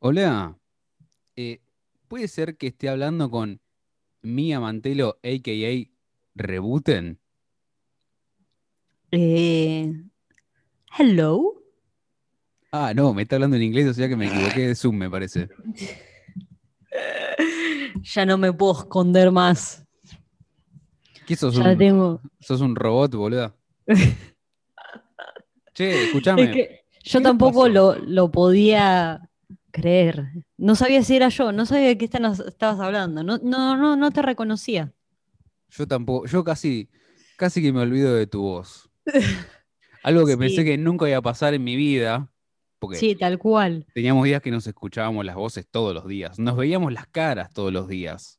Hola, eh, ¿puede ser que esté hablando con Mía Mantelo, a.k.a. Rebuten? Eh, hello. Ah, no, me está hablando en inglés, o sea que me equivoqué de Zoom, me parece. Ya no me puedo esconder más. ¿Qué sos Ya un, tengo. sos un robot, boludo? Che, escúchame. Es que yo ¿Qué tampoco lo, lo podía creer. No sabía si era yo, no sabía de qué estan- estabas hablando. No, no, no, no te reconocía. Yo tampoco, yo casi, casi que me olvido de tu voz. Algo que pensé que nunca iba a pasar en mi vida, porque Sí, tal cual. teníamos días que nos escuchábamos las voces todos los días, nos veíamos las caras todos los días.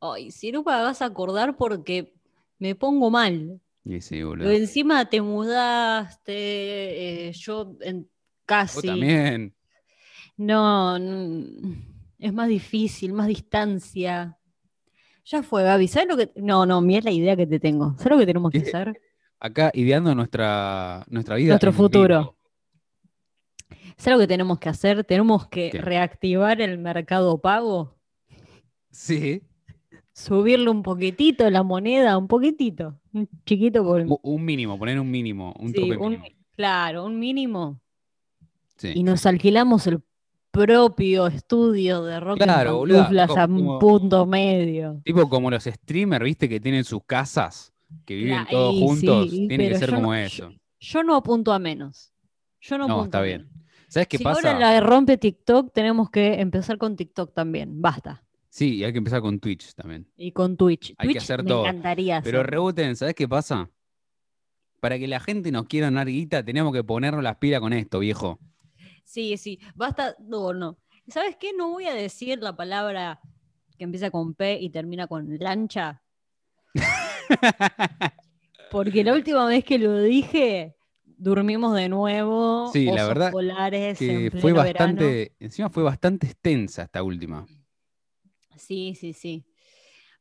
Ay, si no me hagas acordar porque me pongo mal. Y sí, boludo. encima te mudaste, eh, yo en- Vos casi. también. No, no, es más difícil, más distancia. Ya fue, Gaby. ¿Sabes lo que.? No, no, mira la idea que te tengo. ¿Sabes lo que tenemos que hacer? Acá ideando nuestra, nuestra vida. Nuestro futuro. ¿Sabes lo que tenemos que hacer? Tenemos que ¿Qué? reactivar el mercado pago, Sí, subirle un poquitito la moneda, un poquitito, un chiquito por. un mínimo, poner un mínimo, un Sí, tope un- mínimo. claro, un mínimo. Sí. Y nos alquilamos el propio estudio de rock Claro, a un punto medio. Tipo como los streamers, viste, que tienen sus casas, que viven todos juntos. sí, Tiene que ser como no- eso. Yo no apunto a menos. Yo no, No, apunto está a bien. ¿Sabes qué si pasa? ahora la rompe TikTok, tenemos que empezar con TikTok también. Basta. Sí, y hay que empezar con Twitch también. Y con Twitch. Hay que Twitch hacer me todo. encantaría Pero hacer. rebuten, ¿sabes qué pasa? Para que la gente nos quiera dar guita, tenemos que ponernos las pilas con esto, viejo. Sí, sí. Basta. No, no. ¿Sabes qué? No voy a decir la palabra que empieza con P y termina con lancha. Porque la última vez que lo dije, durmimos de nuevo. Sí, la verdad polares que en fue verano. bastante, encima fue bastante extensa esta última. Sí, sí, sí.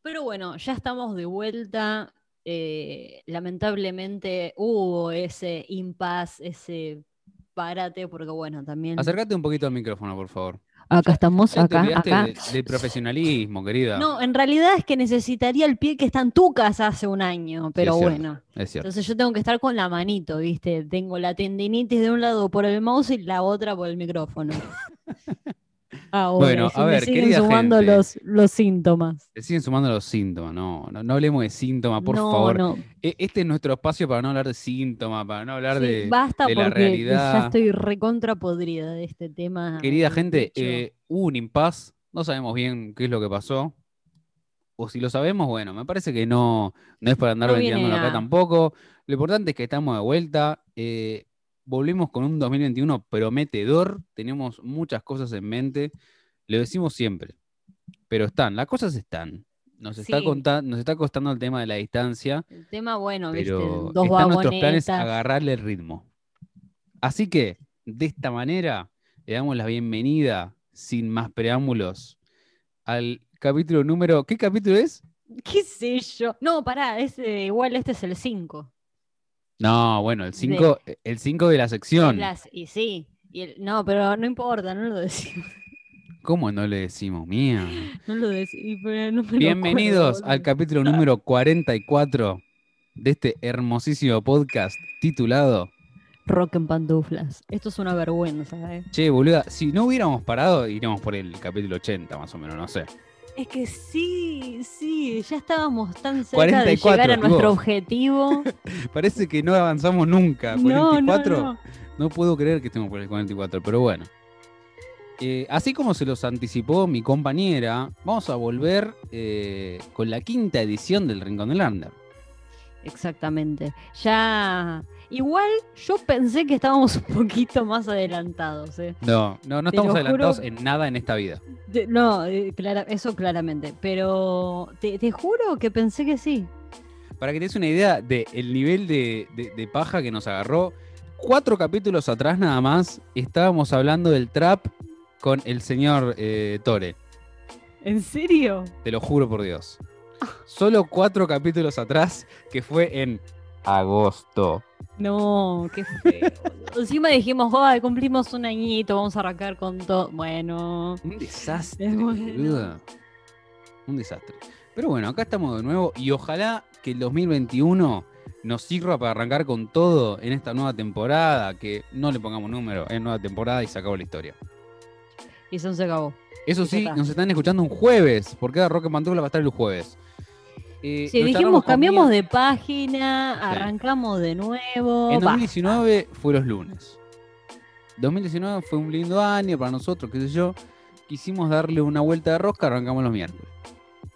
Pero bueno, ya estamos de vuelta. Eh, lamentablemente hubo ese impasse, ese párate, porque bueno, también. Acércate un poquito al micrófono, por favor. Acá estamos, acá, acá. de- profesionalismo, querida. No, en realidad es que necesitaría el pie que está en tu casa hace un año, pero es cierto. bueno. Es cierto. Entonces yo tengo que estar con la manito, ¿viste? Tengo la tendinitis de un lado por el mouse y la otra por el micrófono. Ahora, Bueno, a me ver, siguen querida sumando gente. los, los síntomas. Se siguen sumando los síntomas, no, no, no hablemos de síntomas, por no, favor. no. E- Este es nuestro espacio para no hablar de síntomas, para no hablar Sí, de... basta de la realidad. ya estoy recontra podrida de este tema. Querida gente, eh, hubo un impas, no sabemos bien qué es lo que pasó. O si lo sabemos, bueno, me parece que no, no es para andar vendiéndolo acá tampoco. Lo importante es que estamos de vuelta. eh, volvemos con un 2021 prometedor. Tenemos muchas cosas en mente. Lo decimos siempre. Pero están, las cosas están. Nos está, Sí. conta- nos está costando el tema de la distancia. El tema, bueno, Pero viste, dos están nuestros planes agarrarle el ritmo. Así que, de esta manera, le damos la bienvenida, sin más preámbulos, al capítulo número. ¿Qué capítulo es? ¿Qué sé yo? No, pará, es, eh, igual este es el 5. No, bueno, el 5 el cinco de la sección. Y sí, y el- no, pero no importa, no lo decimos. ¿Cómo no le decimos, mía? No lo decimos, no Bienvenidos acuerdo, al capítulo número 44 de este hermosísimo podcast titulado Rock en pantuflas. Esto es una vergüenza, ¿eh? Che, boluda, si no hubiéramos parado, iríamos por el capítulo 80, más o menos, no sé. Es que sí, sí, ya estábamos tan cerca 44, de llegar a nuestro objetivo. Parece que no avanzamos nunca. no, 44. no, no. No puedo creer que estemos por el 44, pero bueno. Eh, así como se los anticipó mi compañera, vamos a volver eh, con la quinta edición del Rincón del Under. Exactamente. Ya. Igual yo pensé que estábamos un poquito más adelantados, ¿eh? No, no, no Te estamos adelantados juro. en nada en esta vida. No, eh, clara- eso claramente. Pero te, te juro que pensé que sí. Para que te des una idea del nivel de, de- de paja que nos agarró, cuatro capítulos atrás nada más estábamos hablando del trap con el señor eh, Tore. ¿En serio? Te lo juro por Dios. Solo cuatro capítulos atrás, que fue en agosto No, qué feo. Encima dijimos, "Ay, cumplimos un añito, vamos a arrancar con todo. Bueno, Un desastre, Es bueno. Un desastre. Pero bueno, acá estamos de nuevo y ojalá que el 2021 nos sirva para arrancar con todo en esta nueva temporada, que no le pongamos número, es nueva temporada y se acabó la historia. y eso se acabó. Eso Y sí, está. nos están escuchando un jueves, porque ahora Rock en Pantufla va a estar el jueves. Eh, Sí, dijimos, cambiamos de página, arrancamos de nuevo. En basta. 2019 fue los lunes. 2019 fue un lindo año para nosotros, qué sé yo. Quisimos darle una vuelta de rosca, arrancamos los miércoles.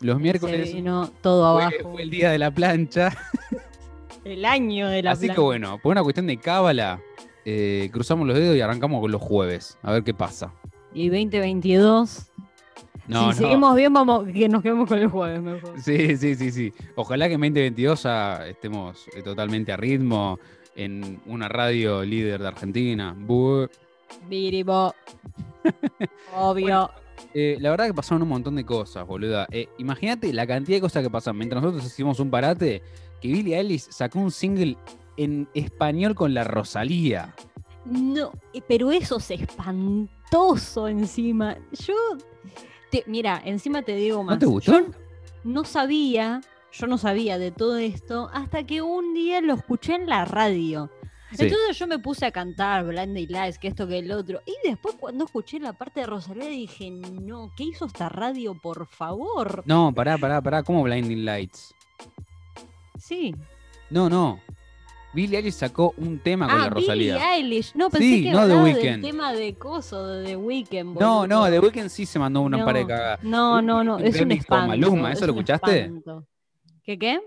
Los miércoles Se vino todo fue, abajo. fue el día de la plancha. El año de la Así que bueno, por una cuestión de cábala, eh, cruzamos los dedos y arrancamos con los jueves. A ver qué pasa. Y 2022. No, si no. seguimos bien, vamos que nos quedemos con el jueves mejor. Sí, sí, sí, sí. Ojalá que en 2022 ya estemos eh, totalmente a ritmo en una radio líder de Argentina. Biribo. Obvio. Eh, la verdad que pasaron un montón de cosas, boluda. Eh, Imagínate la cantidad de cosas que pasan. Mientras nosotros hicimos un parate, que Billie Eilish sacó un single en español con la Rosalía. No, pero eso es espantoso encima. Yo, te- mira, encima te digo más. ¿No te gustó? Yo no sabía, yo no sabía de todo esto hasta que un día lo escuché en la radio. Sí. Entonces yo me puse a cantar Blinding Lights, que esto, que el otro. Y después cuando escuché la parte de Rosalía dije, no, ¿qué hizo esta radio, por favor? No, pará, pará, pará. ¿Cómo Blinding Lights? Sí. No, no. Billie Eilish sacó un tema con ah, la Rosalía. Billie Eilish. No, pensé Sí, que no hablaba del tema de coso, de The Weeknd. No, no. The Weeknd sí se mandó una No, par de cagadas. No, no, no, Un es un remix con espanto. Maluma, ¿eso es lo escuchaste? espanto. ¿Qué qué?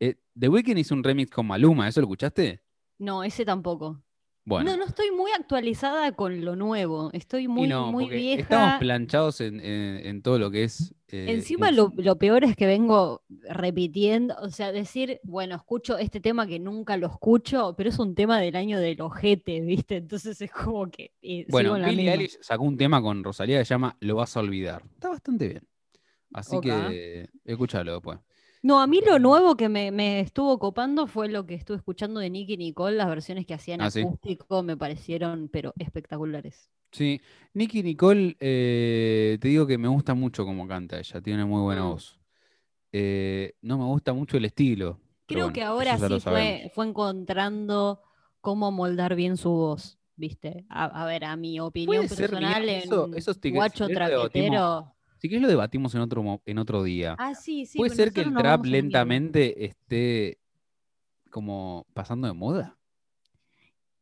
Eh, The Weeknd hizo un remix con Maluma, ¿eso lo escuchaste? No, ese tampoco. Bueno. No, no estoy muy actualizada con lo nuevo. Estoy muy, no, muy vieja. estamos planchados en, en- en todo lo que es. eh, Encima lo, lo peor es que vengo repitiendo, o sea, decir, bueno, escucho este tema que nunca lo escucho, pero es un tema del año del ojete, ¿viste? Entonces es como que... eh, Bueno, Billie. Eilish sacó un tema con Rosalía que se llama Lo vas a olvidar. Está bastante bien. Así que escúchalo después. No, a mí lo nuevo que me, me estuvo copando fue lo que estuve escuchando de Nicky Nicole, las versiones que hacían Ah, sí. acústico me parecieron, pero espectaculares. Sí, Nicky Nicole, eh, te digo que me gusta mucho cómo canta ella, tiene muy buena Mm. voz. Eh, no me gusta mucho el estilo. Creo bueno, que ahora sí fue, fue encontrando cómo moldar bien su voz, ¿viste? A, a ver, a mi opinión personal, en eso guacho traquetero. Si querés lo debatimos en otro, en otro día. Ah, sí, sí. ¿Puede ser que el trap lentamente esté como pasando de moda?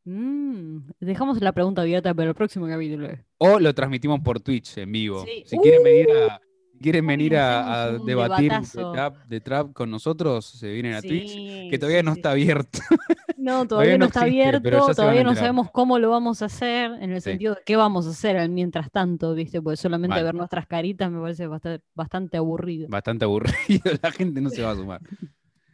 Mm, dejamos la pregunta abierta para el próximo capítulo. O lo transmitimos por Twitch en vivo. Sí. Si quieren venir Uh. a, si quieren venir a, debatir de trap, de trap con nosotros, se vienen a Twitch, que todavía sí, no está abierto. No, Todavía todavía no está existe, abierto, todavía no sabemos cómo lo vamos a hacer, en el Sí. sentido de qué vamos a hacer mientras tanto, ¿viste? Porque solamente ver nuestras caritas me parece bastante, bastante aburrido. Bastante aburrido, la gente no se va a sumar.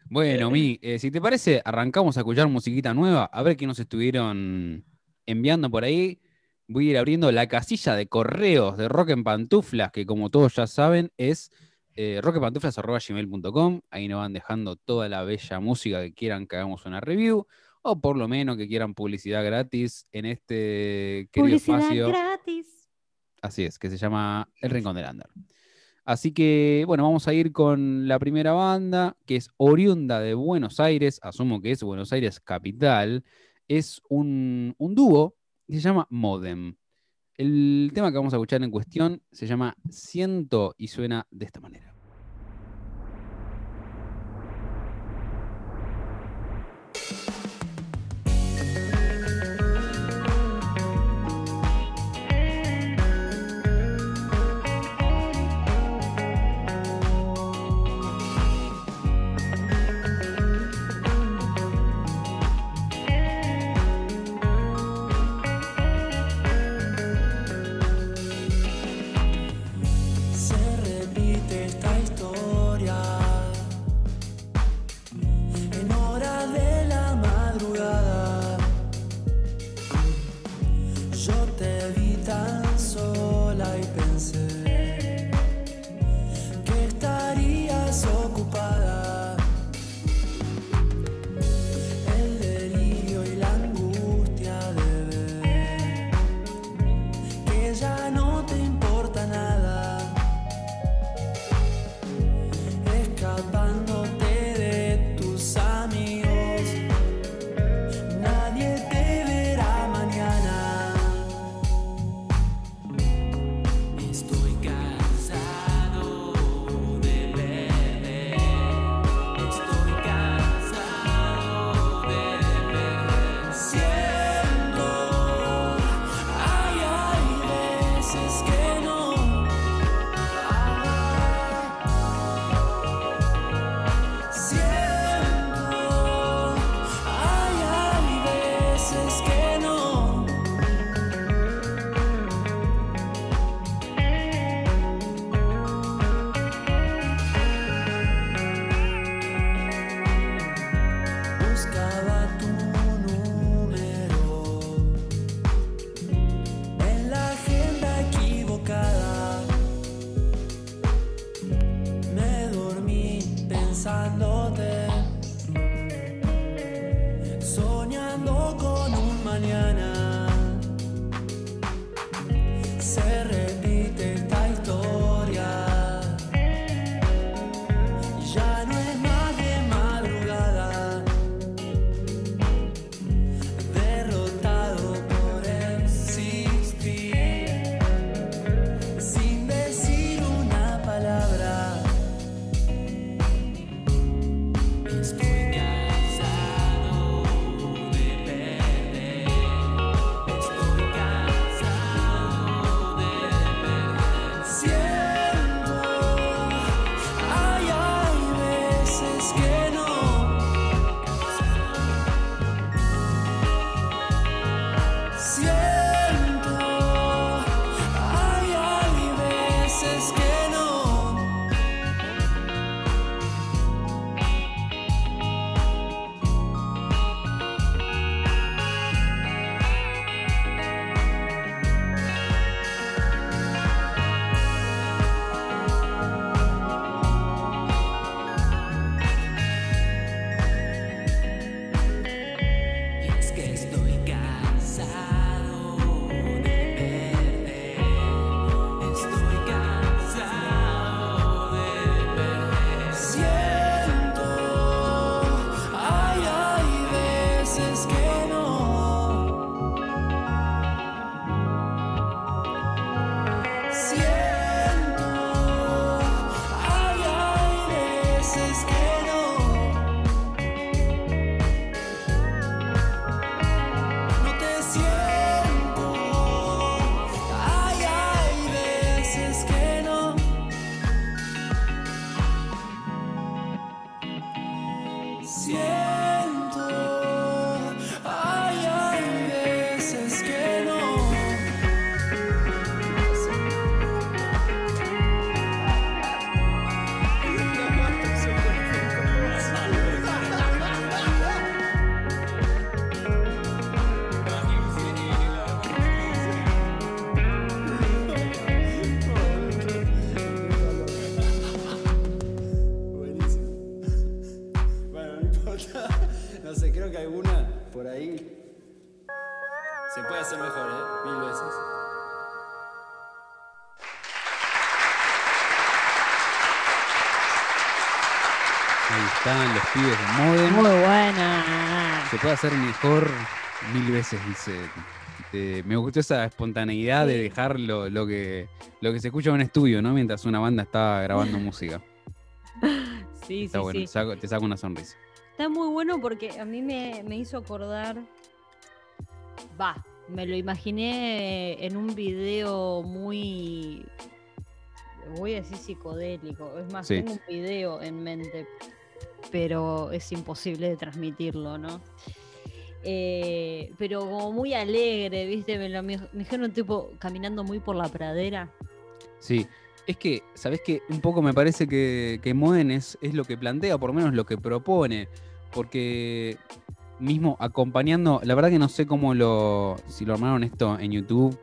Bueno, Mi, eh, si te parece, arrancamos a escuchar musiquita nueva, a ver qué nos estuvieron enviando por ahí. Voy a ir abriendo la casilla de correos de Rock en Pantuflas, que como todos ya saben es eh. Ahí nos van dejando toda la bella música que quieran que hagamos una review, o por lo menos que quieran publicidad gratis en este querido Publicidad espacio. gratis. Así es, que se llama El Rincón del Under. Así que, bueno, vamos a ir con la primera banda, que es oriunda de Buenos Aires, asumo que es Buenos Aires capital. Es un, un dúo se llama Modem. El tema que vamos a escuchar en cuestión se llama Siento y suena de esta manera. Pibes de Modem. Muy buena. Se puede hacer mejor mil veces, dice. Eh, me gustó esa espontaneidad de dejar lo, lo que, lo que se escucha en un estudio, ¿no? Mientras una banda está grabando música. Sí, Está sí, bueno, sí. saco- te saco una sonrisa. Está muy bueno porque a mí me, me hizo acordar. Va, me lo imaginé en un video muy. Voy a decir psicodélico. Es más, Sí. tengo un video en mente, pero es imposible de transmitirlo, ¿no? Eh, pero como muy alegre, ¿viste? Me lo me dijeron tipo caminando muy por la pradera. Sí, es que, ¿sabés qué? Un poco me parece que, que Modem es, es lo que plantea, por lo menos lo que propone, porque mismo acompañando, la verdad que no sé cómo lo, si lo armaron esto en YouTube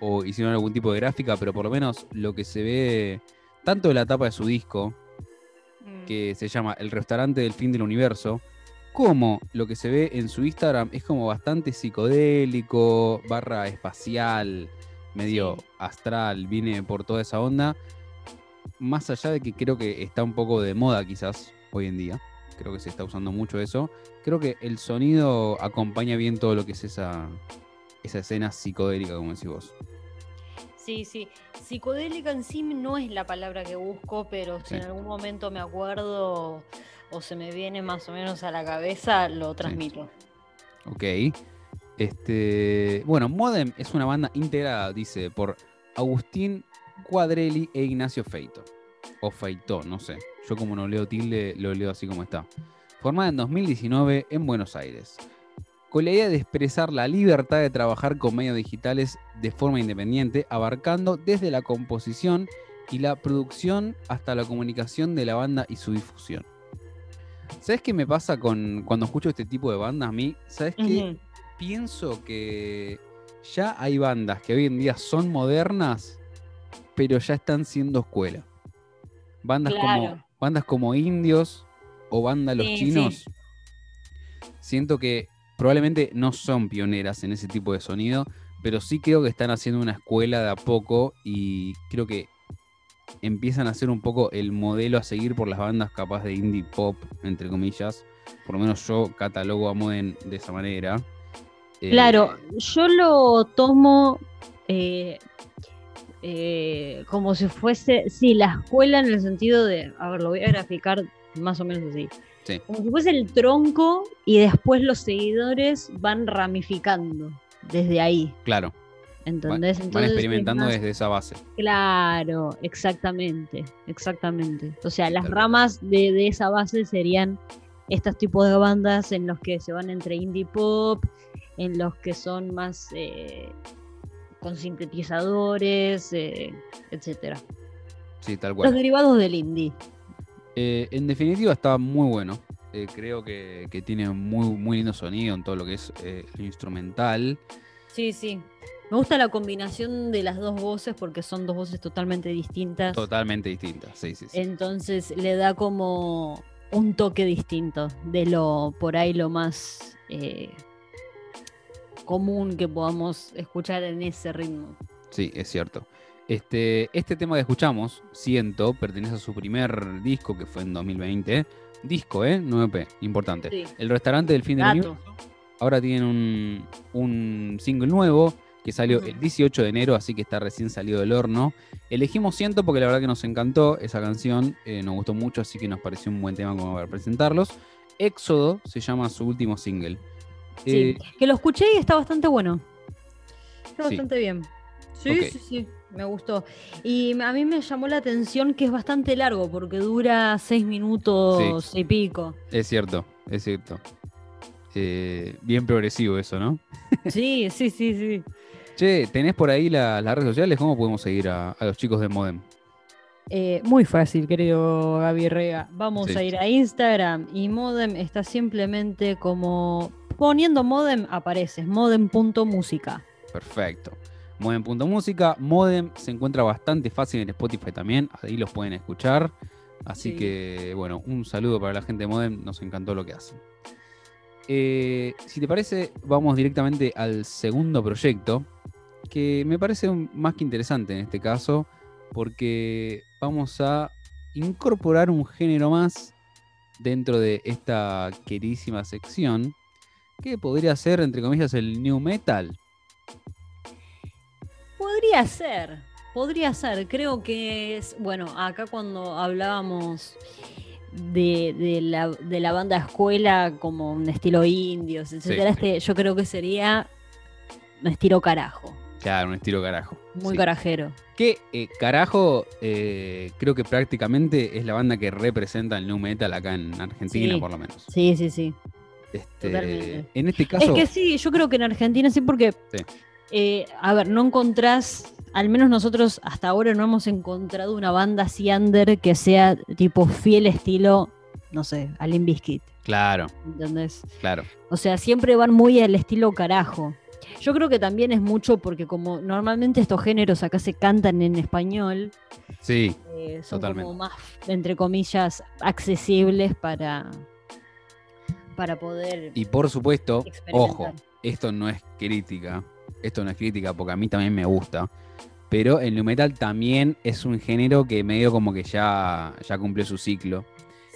o hicieron algún tipo de gráfica, pero por lo menos lo que se ve, tanto de la tapa de su disco. Que se llama El restaurante del fin del universo, como lo que se ve en su Instagram es como bastante psicodélico, barra espacial, medio Sí. astral, viene por toda esa onda. Más allá de que creo que está un poco de moda quizás hoy en día, creo que se está usando mucho eso, creo que el sonido acompaña bien todo lo que es esa, esa escena psicodélica, como decís vos. Sí, sí. Psicodélica en sí no es la palabra que busco, pero si Sí. en algún momento me acuerdo o se me viene más o menos a la cabeza, lo transmito. Ok. Este, bueno, Modem es una banda integrada, dice, por Agustín Cuadrelli e Ignacio Feito. O Feito, no sé. Yo como no leo tilde, lo leo así como está. Formada en 2019 en Buenos Aires. Con la idea de expresar la libertad de trabajar con medios digitales de forma independiente, abarcando desde la composición y la producción hasta la comunicación de la banda y su difusión. ¿Sabes qué me pasa con cuando escucho este tipo de bandas a mí? ¿Sabes qué? Ujú. Pienso que ya hay bandas que hoy en día son modernas, pero ya están siendo escuela. Bandas, como, bandas como Indios o Banda Los Sí, sí. Chinos. Siento que probablemente no son pioneras en ese tipo de sonido, pero sí creo que están haciendo una escuela de a poco y creo que empiezan a ser un poco el modelo a seguir por las bandas capaz de indie pop, entre comillas. Por lo menos yo catalogo a Moden de esa manera. Eh, Claro, yo lo tomo eh, eh, como si fuese, sí, la escuela en el sentido de, a ver, lo voy a graficar más o menos así. Sí. Como si fuese el tronco y después los seguidores van ramificando desde ahí, Claro, van, van Entonces, es experimentando más- desde esa base. Claro, exactamente, exactamente. O sea, las ramas de, de esa base serían estos tipos de bandas en los que se van entre indie pop, en los que son más eh, con sintetizadores, eh, etcétera. Sí, tal Los cual. derivados del indie. Eh, en definitiva, está muy bueno. Eh, creo que, que tiene muy, muy lindo sonido en todo lo que es eh, lo instrumental. Sí, sí. Me gusta la combinación de las dos voces porque son dos voces totalmente distintas. Totalmente distinta. Sí, sí, sí. Entonces le da como un toque distinto de lo por ahí lo más eh, común que podamos escuchar en ese ritmo. Sí, es cierto. Este, este tema que escuchamos, Siento, pertenece a su primer disco que fue en 2020. Disco, ¿eh? 9P, importante. Sí. El restaurante del fin del universo. Ahora tienen un, un single nuevo que salió el 18 de enero, así que está recién salido del horno. Elegimos Siento porque la verdad que nos encantó esa canción, eh, nos gustó mucho, así que nos pareció un buen tema como para presentarlos. Éxodo se llama su último single. Sí, Eh, que lo escuché y está bastante bueno. Está Sí. bastante bien. Sí, sí, sí, me gustó. Y a mí me llamó la atención que es bastante largo porque dura seis minutos y pico. es cierto, es cierto. Eh, bien progresivo eso, ¿no? Sí, sí, sí, sí. Che, ¿tenés por ahí la- las redes sociales? ¿Cómo podemos seguir a, a los chicos de Modem? Eh, muy fácil, querido Gaby Rega. Vamos Sí. a ir a Instagram y Modem está simplemente como poniendo Modem apareces, modem.música. Perfecto. Modem.música. Modem se encuentra bastante fácil en Spotify también. Ahí los pueden escuchar. Así Sí. que, bueno, un saludo para la gente de Modem. Nos encantó lo que hacen. Eh, si te parece, vamos directamente al segundo proyecto. Que me parece un- más que interesante en este caso. Porque vamos a incorporar un género más dentro de esta queridísima sección. Que podría ser, entre comillas, el new metal. Podría ser, podría ser. Creo que es, bueno, acá cuando hablábamos de, de la, de la banda escuela como un estilo indios, etcétera, sí. este, yo creo que sería un estilo carajo, Claro, un estilo carajo. muy Sí. carajero. Que eh, carajo, eh, creo que prácticamente es la banda que representa el new metal acá en Argentina, Sí. por lo menos. Sí, sí, sí. Este, en este caso, Es que sí, yo creo que en Argentina sí, porque, Sí. Eh, a ver, no encontrás, al menos nosotros hasta ahora no hemos encontrado una banda así under que sea tipo fiel estilo, no sé, a Limp Bizkit, claro, ¿entendés? claro. O sea, siempre van muy al estilo carajo. Yo creo que también es mucho porque como normalmente estos géneros acá se cantan en español, Sí, eh, son Totalmente. como más, entre comillas, accesibles para, para poder y por supuesto, ojo, esto no es crítica, esto no es crítica porque a mí también me gusta, pero el new metal también es un género que medio como que ya, ya cumplió su ciclo.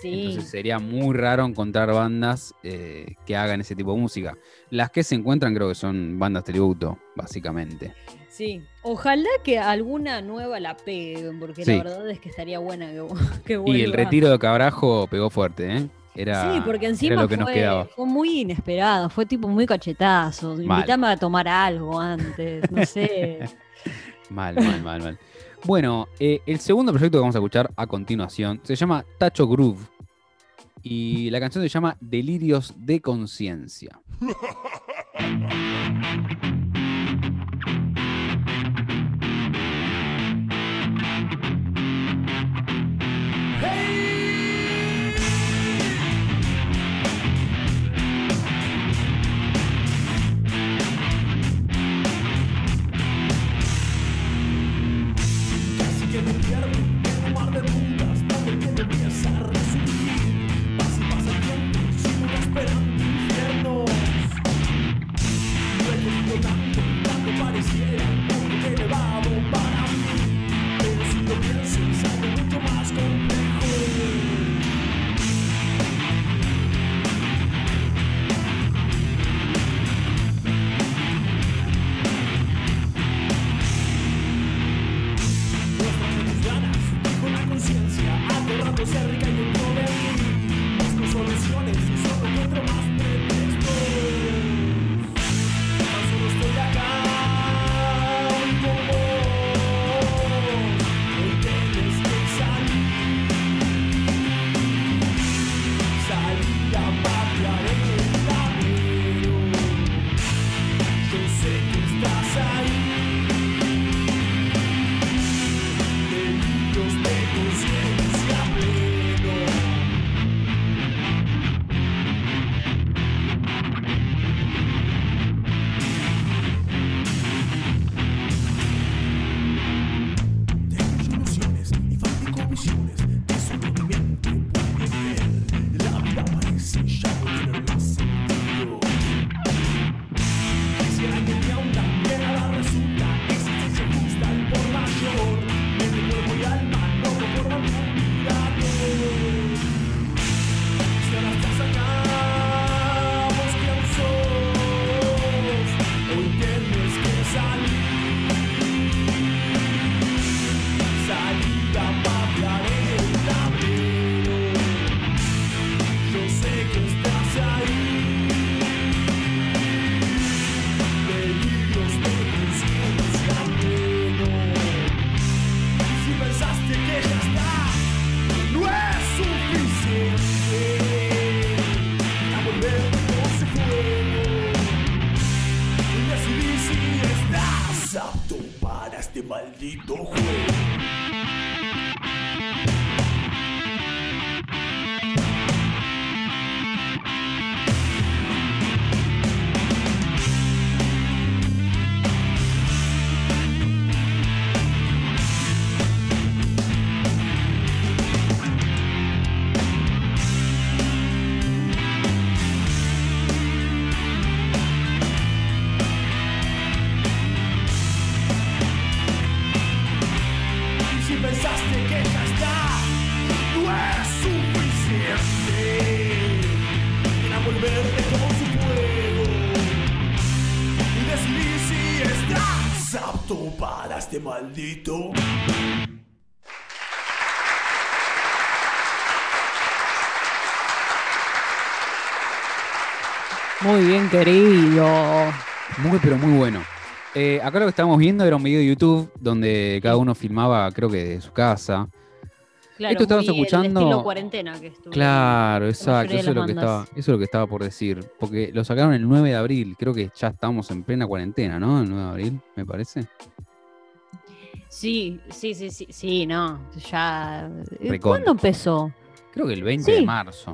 Sí. Entonces sería muy raro encontrar bandas eh, que hagan ese tipo de música. Las que se encuentran creo que son bandas tributo, básicamente. Sí, ojalá que alguna nueva la peguen, porque Sí. la verdad es que estaría buena que, que Y el retiro de Cabrajo pegó fuerte, ¿eh? Era, Sí, porque era encima lo que nos fue, quedaba. fue muy inesperado, fue tipo muy cachetazo. Mal. Invítame a tomar algo antes, no sé. Mal, mal, mal, mal. Bueno, eh, el segundo proyecto que vamos a escuchar a continuación se llama Tacho Groove. Y la canción se llama Delirios de Conciencia. aterrando cerca Muy bien, querido. Muy, pero muy bueno. Eh, acá lo que estábamos viendo era un video de YouTube donde cada uno filmaba, creo que de su casa. Claro, Esto el escuchando- estilo cuarentena que estuvo. Claro, exacto. Eso es, lo que estaba, eso es lo que estaba por decir. Porque lo sacaron el 9 de abril. Creo que ya estamos en plena cuarentena, ¿no? El 9 de abril, me parece. Sí, sí, sí, sí, sí, no. Ya. eh, Recontra. ¿Cuándo empezó? Creo que el 20 de marzo.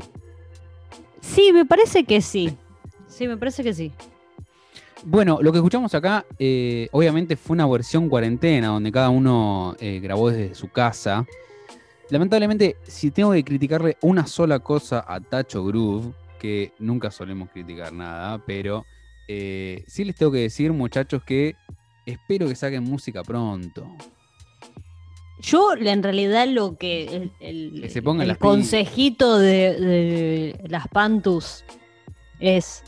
Sí, me parece que sí. Sí, me parece que sí. Bueno, lo que escuchamos acá, eh, obviamente fue una versión cuarentena, donde cada uno eh, grabó desde su casa. Lamentablemente, si tengo que criticarle una sola cosa a Tacho Groove, que nunca solemos criticar nada, pero eh, sí les tengo que decir, muchachos, que espero que saquen música pronto. Yo, en realidad, lo que. El, el- Que se pongan el consejito de, de las Pantus es.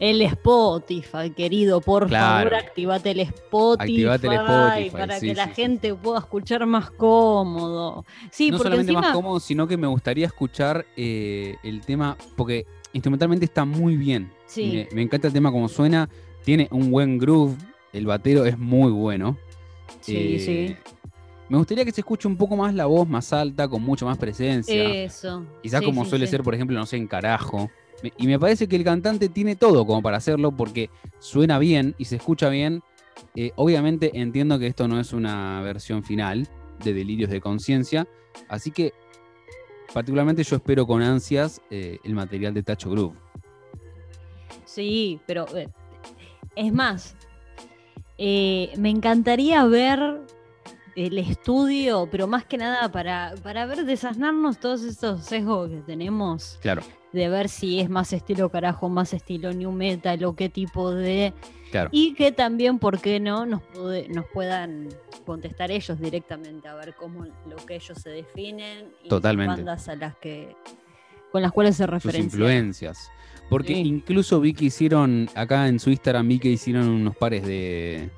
El Spotify, querido, por Claro. favor, activate el Spotify, Activate el Spotify, para sí, que la sí, gente pueda escuchar más cómodo. Sí, no porque solamente encima, más cómodo, sino que me gustaría escuchar eh, el tema, porque instrumentalmente está muy bien. Sí. Me, me encanta el tema como suena, tiene un buen groove, el batero es muy bueno. Sí, Eh, sí. Me gustaría que se escuche un poco más la voz más alta, con mucho más presencia. Eso. Quizás como suele ser, por ejemplo, no sé, en carajo. Y me parece que el cantante tiene todo como para hacerlo porque suena bien y se escucha bien. Eh, obviamente entiendo que esto no es una versión final de Delirios de Conciencia, así que particularmente yo espero con ansias eh, el material de Tacho Group. Sí, pero eh, es más, me encantaría ver el estudio, pero más que nada para, para ver, desasnarnos todos estos sesgos que tenemos, Claro, de ver si es más estilo carajo, más estilo new metal o qué tipo de... claro. Y que también, ¿por qué no?, nos, puede- nos puedan contestar ellos directamente, a ver cómo lo que ellos se definen y Totalmente. bandas a las que con las cuales se sus referencian. influencias. Porque Sí. incluso vi que hicieron, acá en su Instagram vi que hicieron unos pares de,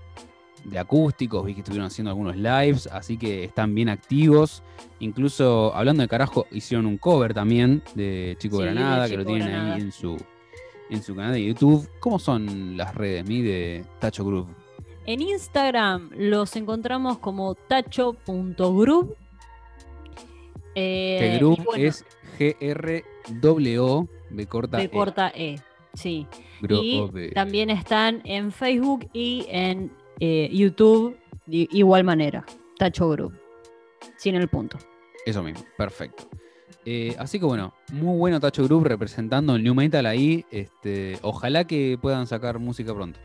de acústicos, vi que estuvieron haciendo algunos lives, así que están bien activos. Incluso, hablando de carajo, hicieron un cover también de Chico Sí, de Granada, que lo tienen Granada. ahí en su, en su canal de YouTube. ¿Cómo son las redes, de Tacho Group? En Instagram los encontramos como tacho.group. Eh, que Group bueno, es G-R-O, B corta de E. corta E. Sí. Gro- y también están en Facebook y en eh, YouTube de igual manera. Tacho Group. Sin el punto. Eso mismo, perfecto. Eh, así que bueno, muy bueno Tacho Group representando el New Metal ahí. Este, ojalá que puedan sacar música pronto.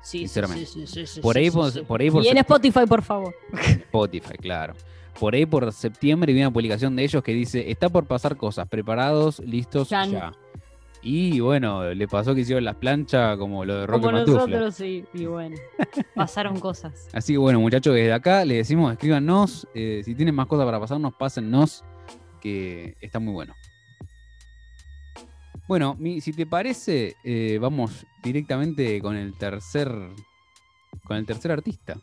Sí, Sinceramente. sí, sí, sí, sí, Por sí, ahí, por, ahí por Y en Spotify, por favor. Spotify, claro. Por ahí por septiembre vi una publicación de ellos que dice, está por pasar cosas, preparados, listos, ya. Y bueno, le pasó que hicieron las planchas como lo de Roque Como Matufla. nosotros, sí. Y bueno, pasaron cosas. Así que bueno, muchachos, desde acá le decimos, escríbanos, eh, si tienen más cosas para pasarnos, pásennos, que está muy bueno. Bueno, mi- si te parece, eh, vamos directamente con el tercer, con el tercer artista.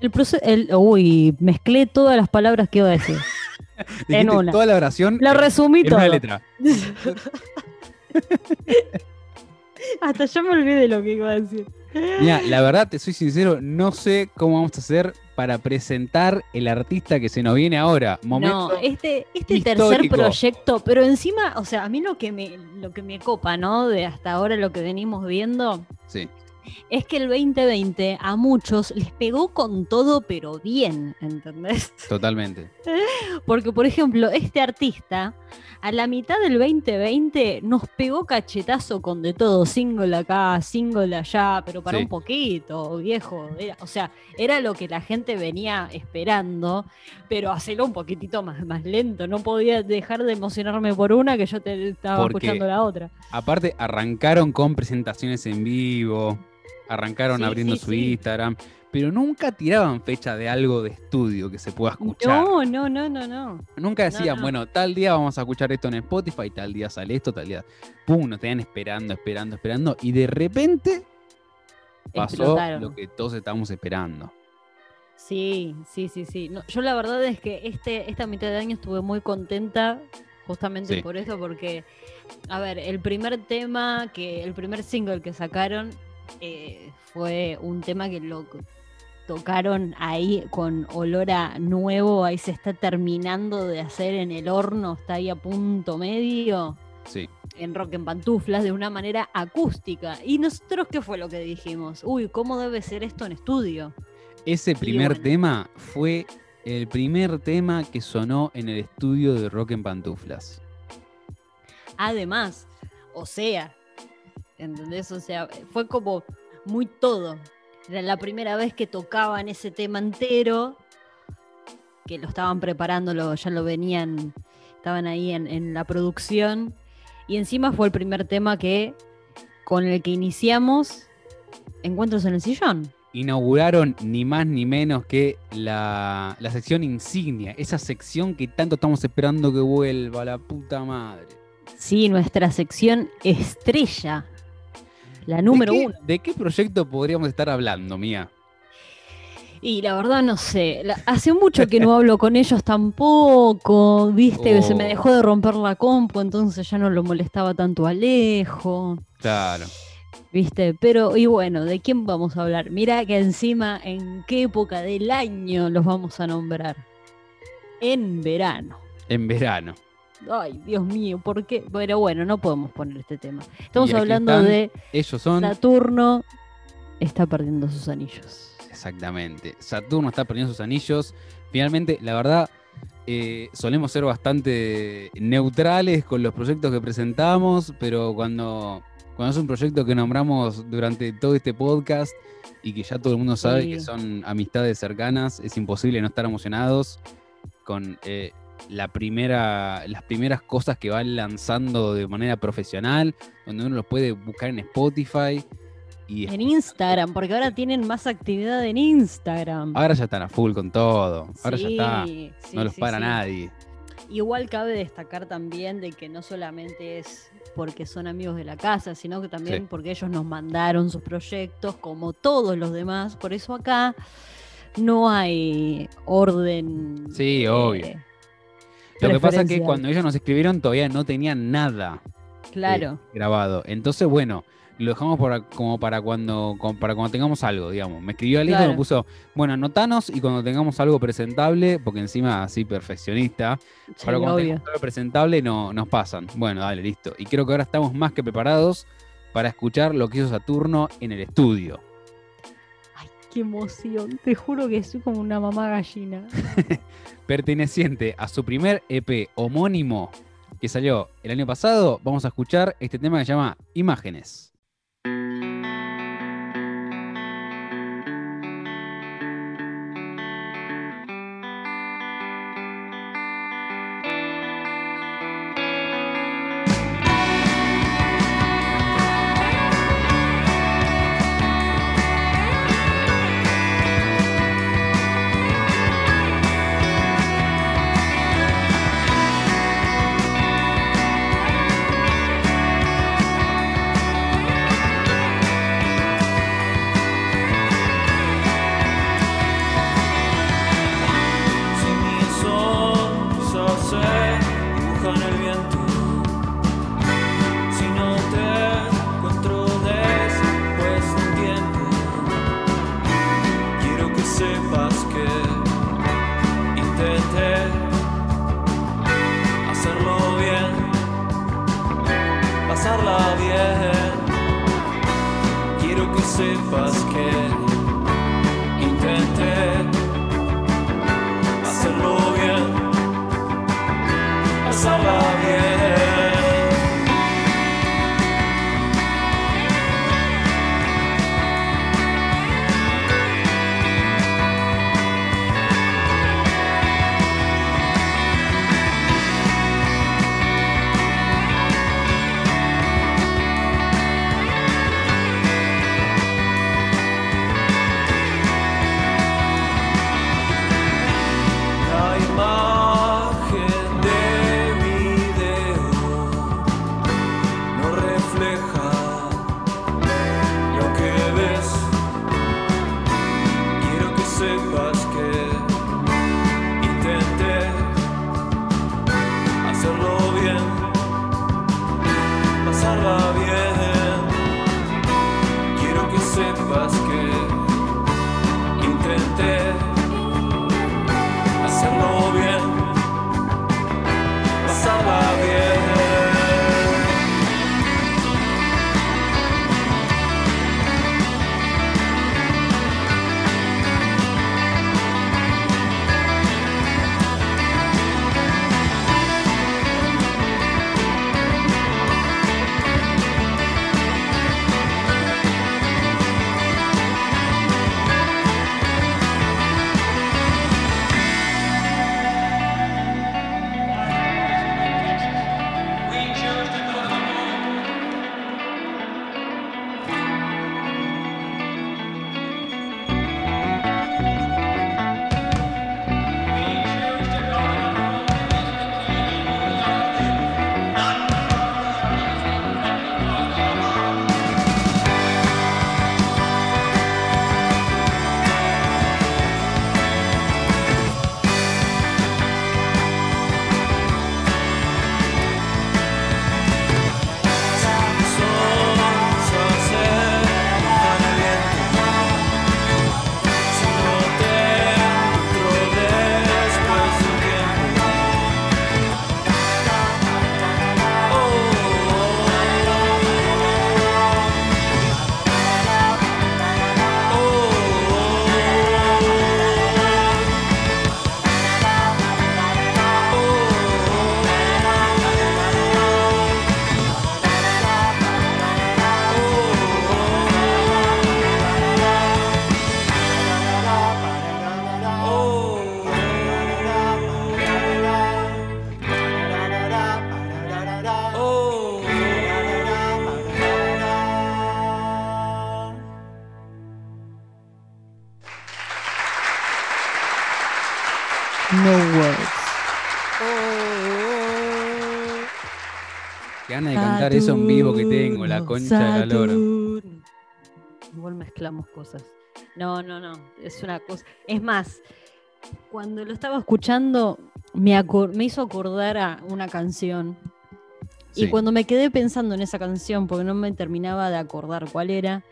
El proceso. Uy, mezclé todas las palabras que iba a decir. Dijiste una. toda la oración La en- resumí en todo. una letra. Hasta yo me olvidé de lo que iba a decir. Mira, la verdad, te soy sincero, no sé cómo vamos a hacer para presentar el artista que se nos viene ahora. Momento. No, este, este tercer proyecto, pero encima, o sea, a mí lo que me, lo que me copa, ¿no? De hasta ahora lo que venimos viendo, Sí, es que el 2020 a muchos les pegó con todo, pero bien, ¿entendés? totalmente. Porque, por ejemplo, este artista, a la mitad del 2020 nos pegó cachetazo con de todo, single acá, single allá, pero para Sí. un poquito, viejo. Era- o sea, era lo que la gente venía esperando, pero hacerlo un poquitito más, más lento. No podía dejar de emocionarme por una que yo te estaba Porque- escuchando la otra. Aparte, arrancaron con presentaciones en vivo, arrancaron Sí, abriendo sí, su sí. Instagram, pero nunca tiraban fecha de algo de estudio que se pueda escuchar. No, no, no, no, no. Nunca decían, no. bueno, tal día vamos a escuchar esto en Spotify, tal día sale esto, tal día. Pum, nos tenían esperando, esperando, esperando, y de repente pasó Explotaron. lo que todos estábamos esperando. Sí, sí, sí, sí. No, yo la verdad es que este, esta mitad de año estuve muy contenta justamente Sí. por eso, porque, a ver, el primer tema, que el primer single que sacaron eh, fue un tema que lo tocaron ahí con olor a nuevo, ahí se está terminando de hacer en el horno, está ahí a punto medio Sí. en rock en pantuflas de una manera acústica. ¿Y nosotros qué fue lo que dijimos? Uy, ¿cómo debe ser esto en estudio? Ese primer bueno. tema fue el primer tema que sonó en el estudio de Rock en Pantuflas. Además, o sea, ¿entendés? O sea, fue como muy todo. Era la primera vez que tocaban ese tema entero, que lo estaban preparando, lo- ya lo venían, estaban ahí en, en la producción. Y encima fue el primer tema que, con el que iniciamos Encuentros en el Sillón. Inauguraron ni más ni menos que la, la sección insignia, esa sección que tanto estamos esperando que vuelva, la puta madre. Sí, nuestra sección estrella. La número ¿De qué- uno. ¿De qué proyecto podríamos estar hablando, Mía? Y la verdad no sé, hace mucho que no hablo con ellos tampoco, viste, que se me Oh. dejó de romper la compu, entonces ya no lo molestaba tanto Alejo. Claro. ¿Viste? Pero, y bueno, ¿de quién vamos a hablar? Mira que encima, ¿en qué época del año los vamos a nombrar? En verano. En verano. Ay, Dios mío, ¿por qué? Pero bueno, no podemos poner este tema. Estamos hablando están. de Ellos son. Saturno está perdiendo sus anillos. Exactamente. Saturno está perdiendo sus anillos. Finalmente, la verdad, eh, solemos ser bastante neutrales con los proyectos que presentamos, pero cuando, cuando es un proyecto que nombramos durante todo este podcast y que ya todo el mundo sabe Sí. que son amistades cercanas, es imposible no estar emocionados con eh, la primera, las primeras cosas que van lanzando de manera profesional, donde uno los puede buscar en Spotify. Y En Instagram, porque ahora tienen más actividad en Instagram. Ahora ya están a full con todo. Ahora ya está. sí, No los sí, para nadie. Igual cabe destacar también de que no solamente es porque son amigos de la casa, sino que también porque ellos nos mandaron sus proyectos, como todos los demás. Por eso acá no hay orden. Sí, eh, obvio. Lo que pasa es que cuando ellos nos escribieron todavía no tenían nada Claro, eh, grabado. Entonces, bueno, lo dejamos para, como para cuando, como para cuando tengamos algo, digamos. Me escribió Alicia y Claro. me puso, bueno, anotanos y cuando tengamos algo presentable, porque encima así perfeccionista, sí, para cuando obvio. tengamos algo presentable no, nos pasan. Bueno, dale, listo. Y creo que ahora estamos más que preparados para escuchar lo que hizo Saturno en el estudio. Qué emoción. Te juro que soy como una mamá gallina. perteneciente a su primer EP homónimo que salió el año pasado, vamos a escuchar este tema que se llama Imágenes. Quiero que sepas que intenté. Ganas de cantar eso en vivo que tengo, la Saturno, concha de la lora. Igual mezclamos cosas. No, no, no. Es una cosa. Es más, cuando lo estaba escuchando, me, me hizo acordar a una canción. Y cuando me quedé pensando en esa canción, porque no me terminaba de acordar cuál era,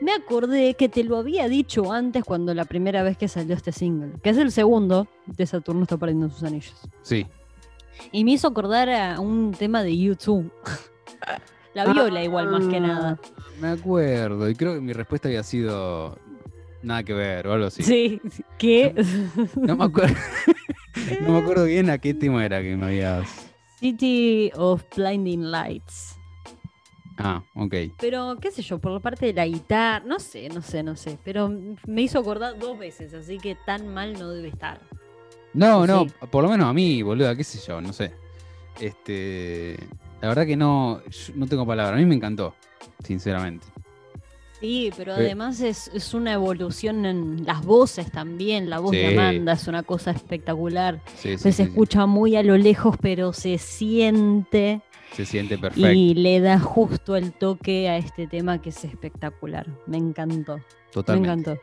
me acordé que te lo había dicho antes cuando la primera vez que salió este single, que es el segundo de Saturno está perdiendo sus anillos. Sí. Y me hizo acordar a un tema de YouTube. La viola igual más que nada. Me acuerdo, y creo que mi respuesta había sido nada que ver o algo así. Sí. ¿qué? No me acuerdo. no me acuerdo bien a qué tema era que me habías. City of Blinding Lights. Ah, ok. Pero, qué sé yo, por la parte de la guitarra, no sé, no sé, no sé. Pero me hizo acordar dos veces, así que tan mal no debe estar. No, Sí. no, por lo menos a mí, boludo, qué sé yo, no sé. Este. La verdad que no, no tengo palabras. A mí me encantó, sinceramente. Sí, pero Sí. además es, es una evolución en las voces también. La voz de. Amanda es una cosa espectacular. Sí, sí, se escucha muy a lo lejos, pero se siente Se siente perfecto. y le da justo el toque a este tema que es espectacular. Me encantó. Totalmente. Me encantó.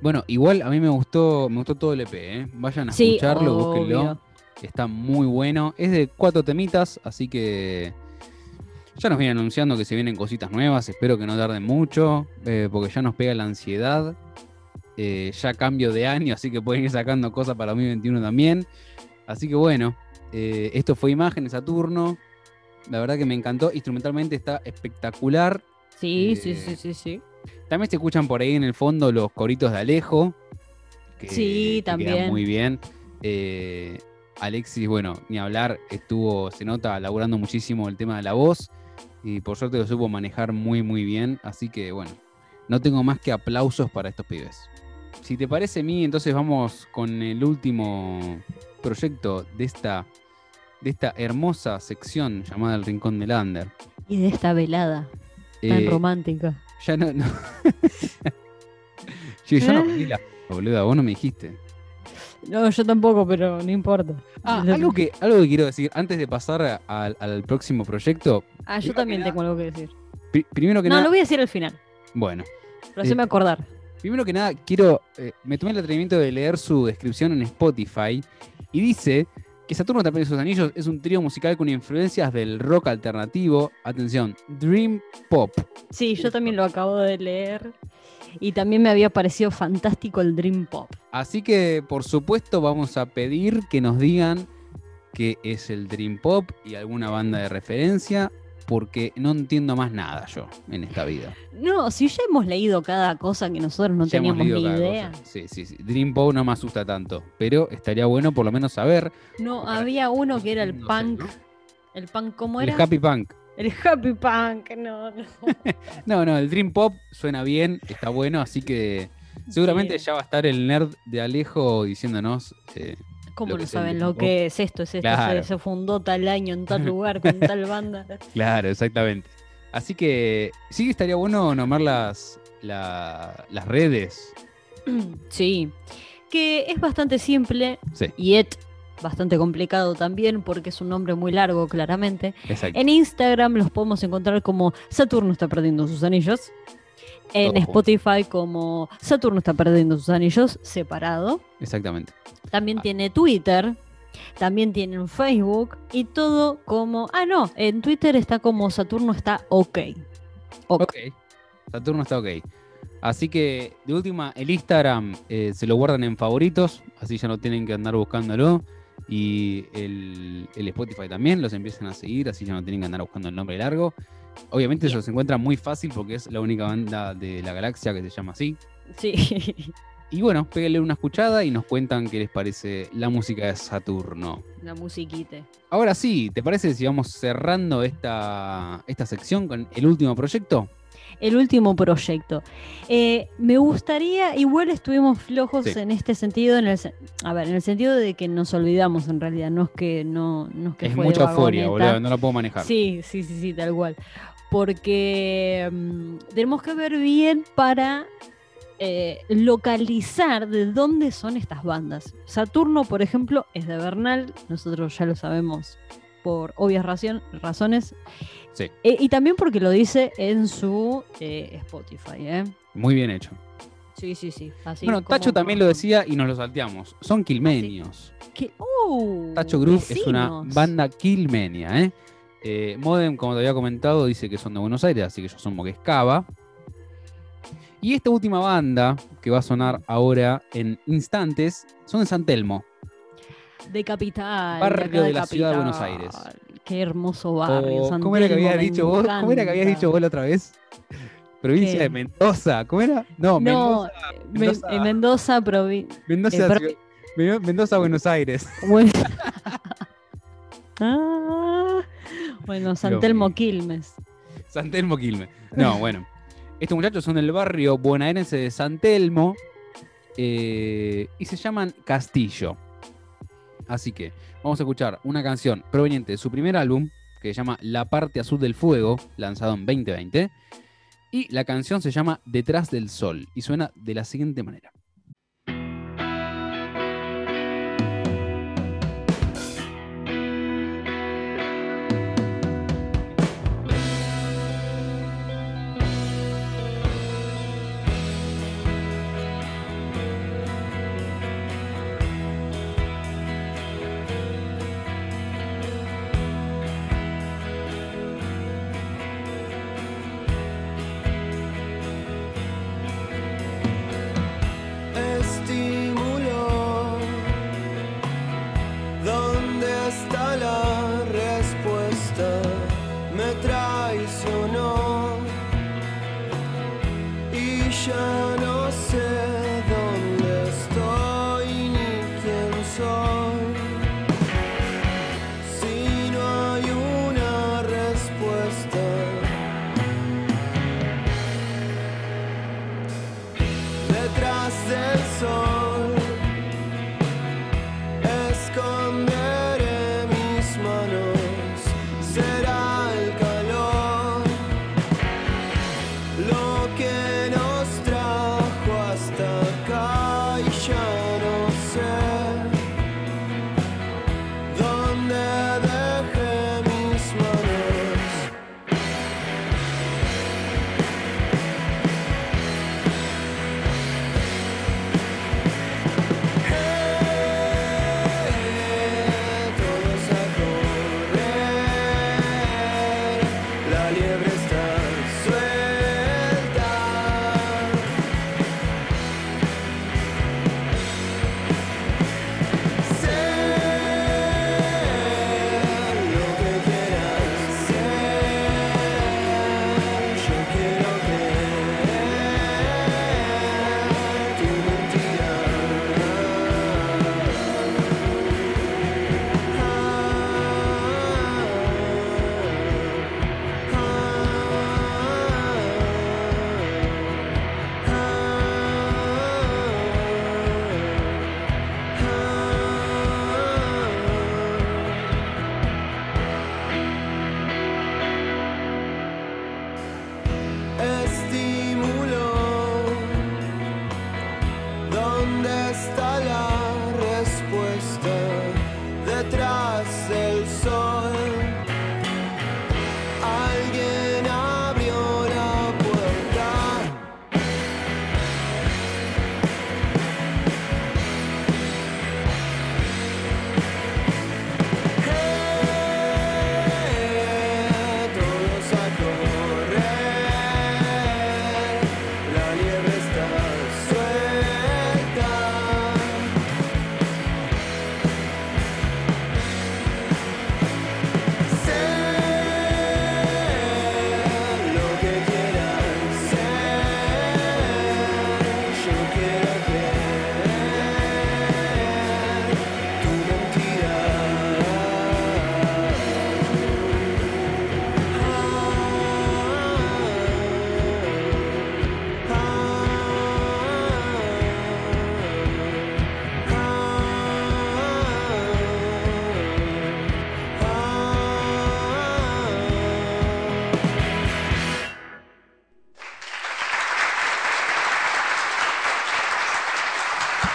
Bueno, igual a mí me gustó, me gustó todo el EP, ¿eh? Vayan a Sí, escucharlo, búsquenlo. obvio. Está muy bueno. Es de cuatro temitas, así que ya nos vienen anunciando que se vienen cositas nuevas. Espero que no tarden mucho, eh, porque ya nos pega la ansiedad. Eh, ya cambio de año, así que pueden ir sacando cosas para 2021 también. Así que bueno, eh, esto fue Imágenes Saturno. La verdad que me encantó. Instrumentalmente está espectacular. Sí, sí, sí, sí, sí. También se escuchan por ahí en el fondo los coritos de Alejo. Que, Sí, que también. muy bien. Eh, Alexis, bueno, ni hablar, estuvo, se nota, laburando muchísimo el tema de la voz. Y por suerte lo supo manejar muy, muy bien. Así que bueno, no tengo más que aplausos para estos pibes. Si te parece a mí, entonces vamos con el último proyecto de esta, de esta hermosa sección llamada El Rincón del Under. Y de esta velada tan Eh, romántica. Ya no. no. Yo, yo no pedí la boluda, vos no me dijiste. No, yo tampoco, pero no importa. Ah, algo que, algo que quiero decir antes de pasar a- al, al próximo proyecto. Ah, yo también tengo algo que decir. pri- primero que No, nada. lo voy a decir al final, Bueno, Eh, haceme acordar. primero que nada, quiero. eh, me tomé el atrevimiento de leer su descripción en Spotify y dice que Saturno Tapete de sus Anillos es un trío musical con influencias del rock alternativo. Atención, Dream Pop. Sí, yo también lo acabo de leer. Y también me había parecido fantástico el Dream Pop. Así que, por supuesto, vamos a pedir que nos digan qué es el Dream Pop y alguna banda de referencia, porque no entiendo más nada yo en esta vida. No, si ya hemos leído cada cosa que nosotros no Ya teníamos ni idea. cosa. Sí, sí, sí. Dream Pop no me asusta tanto, pero estaría bueno por lo menos saber. No, había uno que era el No sé, punk. ¿no? ¿El punk cómo El era? Happy Punk. El happy punk, no, no. No, no, el Dream Pop suena bien, está bueno, así que seguramente Sí. ya va a estar el nerd de Alejo diciéndonos. eh, ¿Cómo lo no saben lo que es esto? Es esto, Claro. se, se fundó tal año en tal lugar con tal banda. Claro, exactamente. Así que sí estaría bueno nombrar las, la- las redes. Sí, que es bastante simple Sí, y es bastante complicado también porque es un nombre muy largo, claramente. exacto. En Instagram los podemos encontrar como Saturno está perdiendo sus anillos. En Todo junto. Spotify como Saturno está perdiendo sus anillos, separado. Exactamente. También Ah. tiene Twitter. También tienen Facebook y todo como... Ah, no, en Twitter está como Saturno está ok. Ok. Ok. Saturno está ok. Así que, de última, el Instagram eh, se lo guardan en favoritos, así ya no tienen que andar buscándolo. Y el, el Spotify también los empiezan a seguir, así ya no tienen que andar buscando el nombre largo. Obviamente eso se encuentra muy fácil porque es la única banda de la galaxia que se llama así. Sí. Y bueno, péguenle una escuchada y nos cuentan qué les parece la música de Saturno. La musiquite. Ahora sí, ¿te parece si vamos cerrando esta, esta sección con el último proyecto? El último proyecto. Eh, me gustaría, igual estuvimos flojos Sí. en este sentido, en el, a ver, en el sentido de que nos olvidamos en realidad, no es que no, no es que es mucha euforia, boludo, no la puedo manejar. Sí, sí, sí, sí, tal cual. Porque mm, tenemos que ver bien para eh, localizar de dónde son estas bandas. Saturno, por ejemplo, es de Bernal, nosotros ya lo sabemos por obvias razones. Sí. Eh, y también porque lo dice en su eh, Spotify. ¿eh? Muy bien hecho. Sí, sí, sí. Así bueno, como- Tacho también lo decía y nos lo salteamos. Son quilmenios. Que- ¡Uh! Tacho Group es una banda quilmenia, ¿eh? Eh, Modem, como te había comentado, dice que son de Buenos Aires, así que ellos son Moquescaba. Y esta última banda, que va a sonar ahora en instantes, son de San Telmo. De Capital. Barrio de la ciudad de Buenos. Aires. Qué hermoso barrio. O- San ¿Cómo era que habías dicho vos? ¿Cómo era que habías dicho vos la otra vez? Provincia ¿Qué? de Mendoza. ¿Cómo era? No, No, Mendoza. Men- Mendoza. en Mendoza, provi- Mendoza, eh, pero- ciudad- Men- Mendoza, Buenos Aires. Bueno, Ah, bueno San Lo Telmo mismo. Quilmes. San Telmo Quilmes. No, bueno. Estos muchachos son del barrio bonaerense de San Telmo eh, y se llaman Castillo. Así que vamos a escuchar una canción proveniente de su primer álbum que se llama La parte azul del fuego, lanzado en 2020. Y la canción se llama Detrás del sol y suena de la siguiente manera.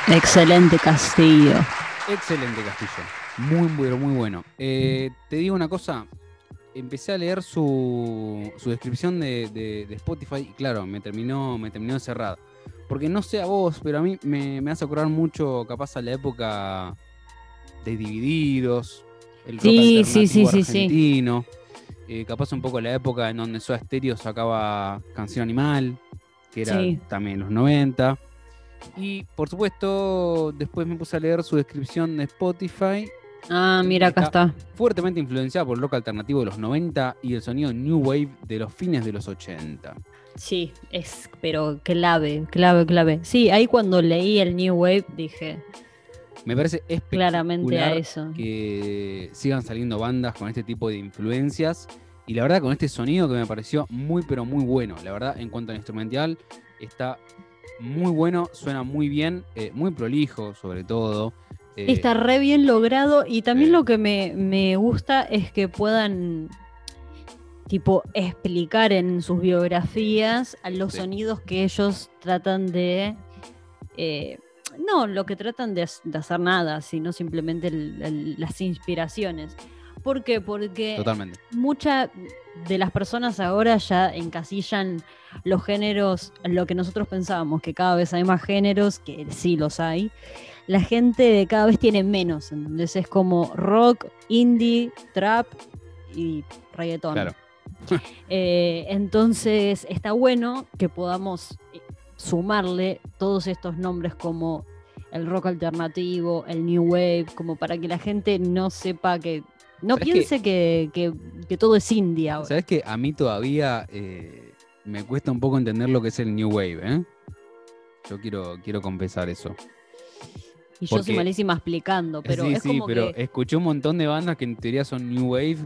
Excelente Castillo. Excelente Castillo. Muy, muy, muy bueno. Eh, te digo una cosa. Empecé a leer su, su descripción de, de- de Spotify y claro, me terminó, me terminó de cerrar. Porque no sé a vos, pero a mí me, me hace acordar mucho capaz a la época de Divididos, el rock Sí, sí, sí, sí, argentino. eh, capaz un poco la época en donde Soda Stereo sacaba Canción Animal, que era también los 90. Y por supuesto, después me puse a leer su descripción de Spotify, Ah, mira, acá está. fuertemente influenciada por el rock alternativo de los 90 y el sonido New Wave de los fines de los 80. Sí, es, pero clave, clave, clave. Sí, ahí cuando leí el New Wave dije Me parece espectacular claramente a eso. que sigan saliendo bandas con este tipo de influencias y la verdad con este sonido que me pareció muy pero muy bueno. La verdad en cuanto al instrumental está muy bueno, suena muy bien, eh, muy prolijo sobre todo. eh, Está re bien logrado y también Sí. lo que me, me gusta es que puedan tipo explicar en sus biografías a los Sí. sonidos que ellos tratan de eh, no lo que tratan de, de hacer nada sino simplemente el- el- las inspiraciones ¿por qué? porque Totalmente. muchas de las personas ahora ya encasillan los géneros, lo que nosotros pensábamos, que cada vez hay más géneros, que sí los hay. La gente cada vez tiene menos, entonces es como rock, indie, trap y reggaetón. Claro. Eh, entonces está bueno que podamos eh, sumarle todos estos nombres como el rock alternativo, el new wave, como para que la gente no sepa que, no piense que, que- que todo es indie ahora. ¿Sabes que a mí todavía eh, me cuesta un poco entender lo que es el New Wave? ¿eh? Yo quiero, quiero confesar eso. Y yo soy porque- malísima explicando, pero sí, es sí, como pero escuché un montón de bandas que en teoría son New Wave,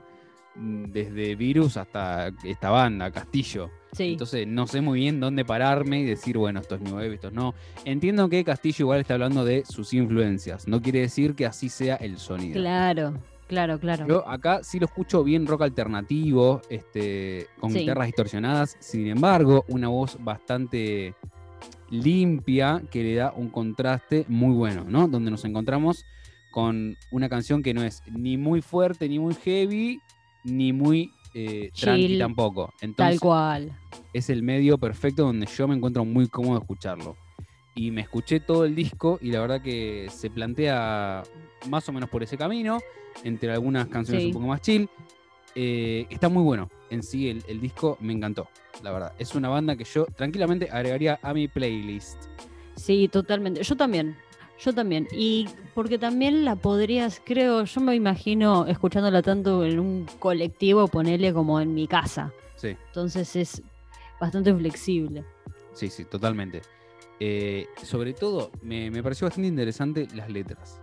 mm, desde Virus hasta esta banda, Castillo. sí, Entonces no sé muy bien dónde pararme y decir, bueno, esto es New Wave, esto no. Entiendo que Castillo igual está hablando de sus influencias. No quiere decir que así sea el sonido. claro, claro, claro. Yo acá sí lo escucho bien rock alternativo, este, con Sí. guitarras distorsionadas. Sin embargo, una voz bastante limpia que le da un contraste muy bueno, ¿no? Donde nos encontramos con una canción que no es ni muy fuerte, ni muy heavy, ni muy eh, tranqui tampoco. Tal Entonces cual. es el medio perfecto donde yo me encuentro muy cómodo escucharlo. Y me escuché todo el disco y la verdad que se plantea más o menos por ese camino, entre algunas canciones Sí. un poco más chill. Eh, está muy bueno. En sí, el, el disco me encantó, la verdad. Es una banda que yo tranquilamente agregaría a mi playlist. Sí, totalmente. Yo también. Yo también. Y porque también la podrías, creo, yo me imagino escuchándola tanto en un colectivo, ponerle como en mi casa. Sí, Entonces es bastante flexible. sí, sí, totalmente. Eh, sobre todo, me, me pareció bastante interesante las letras.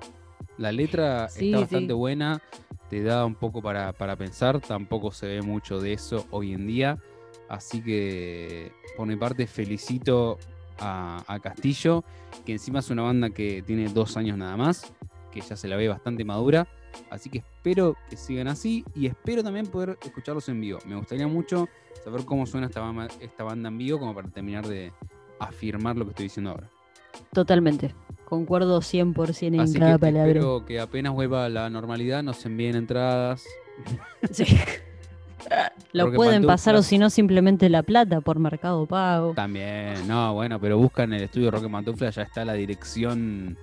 La letra Sí, está sí. bastante buena, te da un poco para, para pensar, tampoco se ve mucho de eso hoy en día. Así que, por mi parte, felicito a, a Castillo, que encima es una banda que tiene dos años nada más, que ya se la ve bastante madura. Así que espero que sigan así y espero también poder escucharlos en vivo. Me gustaría mucho saber cómo suena esta esta banda en vivo, como para terminar de afirmar lo que estoy diciendo ahora. Totalmente. Concuerdo 100% en Así cada que palabra. espero que apenas vuelva a la normalidad nos envíen entradas. Sí. Lo Porque pueden pasar o si no simplemente la plata por Mercado Pago. También, no, bueno, pero buscan el estudio Roque Mantufla, ya está la dirección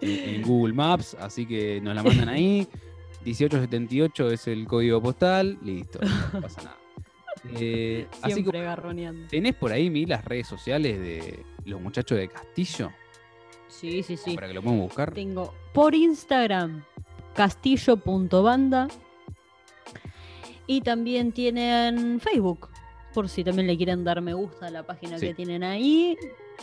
en, en Google Maps, así que nos la mandan ahí. 1878 es el código postal, listo, no pasa nada. Eh, así que, garroneando. ¿tenés por ahí, Mi, las redes sociales de los muchachos de Castillo? Sí, sí, sí. Para que lo puedan buscar. Tengo por Instagram castillo.banda y también tienen Facebook, por si también le quieren dar me gusta a la página Sí. que tienen ahí,